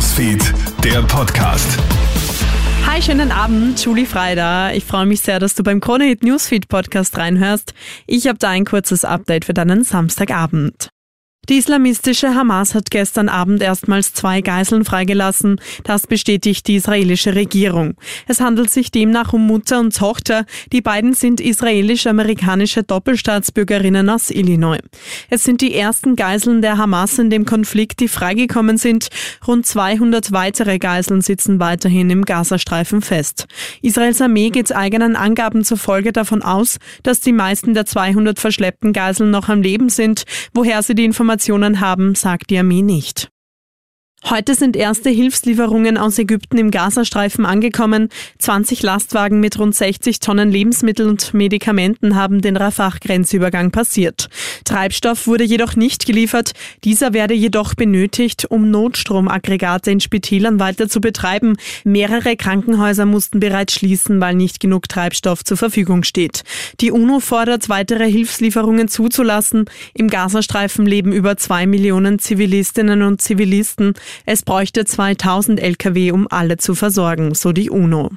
Newsfeed, der Podcast. Hi, schönen Abend, Julie Freider. Ich freue mich sehr, dass du beim Kronehit Newsfeed Podcast reinhörst. Ich habe da ein kurzes Update für deinen Samstagabend. Die islamistische Hamas hat gestern Abend erstmals zwei Geiseln freigelassen. Das bestätigt die israelische Regierung. Es handelt sich demnach um Mutter und Tochter. Die beiden sind israelisch-amerikanische Doppelstaatsbürgerinnen aus Illinois. Es sind die ersten Geiseln der Hamas in dem Konflikt, die freigekommen sind. Rund 200 weitere Geiseln sitzen weiterhin im Gazastreifen fest. Israels Armee geht eigenen Angaben zufolge davon aus, dass die meisten der 200 verschleppten Geiseln noch am Leben sind. Woher sie die Informationen Informationen haben, sagt die Armee nicht. Heute sind erste Hilfslieferungen aus Ägypten im Gazastreifen angekommen. 20 Lastwagen mit rund 60 Tonnen Lebensmittel und Medikamenten haben den Rafah-Grenzübergang passiert. Treibstoff wurde jedoch nicht geliefert. Dieser werde jedoch benötigt, um Notstromaggregate in Spitälern weiter zu betreiben. Mehrere Krankenhäuser mussten bereits schließen, weil nicht genug Treibstoff zur Verfügung steht. Die UNO fordert, weitere Hilfslieferungen zuzulassen. Im Gazastreifen leben über zwei Millionen Zivilistinnen und Zivilisten. Es bräuchte 2000 Lkw, um alle zu versorgen, so die UNO.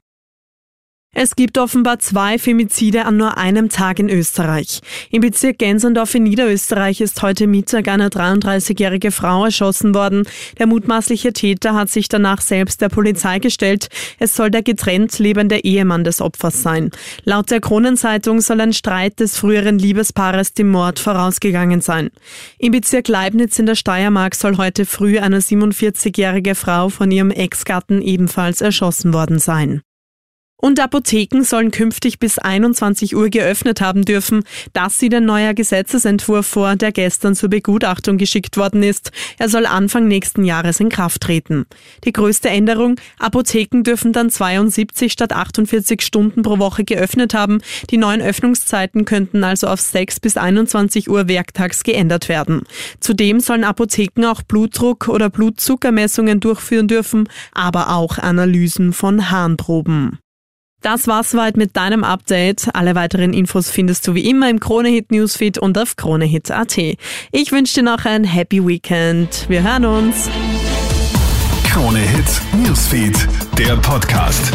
Es gibt offenbar zwei Femizide an nur einem Tag in Österreich. Im Bezirk Gensendorf in Niederösterreich ist heute Mittag eine 33-jährige Frau erschossen worden. Der mutmaßliche Täter hat sich danach selbst der Polizei gestellt. Es soll der getrennt lebende Ehemann des Opfers sein. Laut der Kronenzeitung soll ein Streit des früheren Liebespaares dem Mord vorausgegangen sein. Im Bezirk Leibniz in der Steiermark soll heute früh eine 47-jährige Frau von ihrem Ex-Gatten ebenfalls erschossen worden sein. Und Apotheken sollen künftig bis 21 Uhr geöffnet haben dürfen. Das sieht ein neuer Gesetzesentwurf vor, der gestern zur Begutachtung geschickt worden ist. Er soll Anfang nächsten Jahres in Kraft treten. Die größte Änderung, Apotheken dürfen dann 72 statt 48 Stunden pro Woche geöffnet haben. Die neuen Öffnungszeiten könnten also auf 6 bis 21 Uhr werktags geändert werden. Zudem sollen Apotheken auch Blutdruck- oder Blutzuckermessungen durchführen dürfen, aber auch Analysen von Harnproben. Das war's soweit mit deinem Update. Alle weiteren Infos findest du wie immer im Kronehit Newsfeed und auf kronehit.at. Ich wünsche dir noch ein Happy Weekend. Wir hören uns. Kronehit Newsfeed, der Podcast.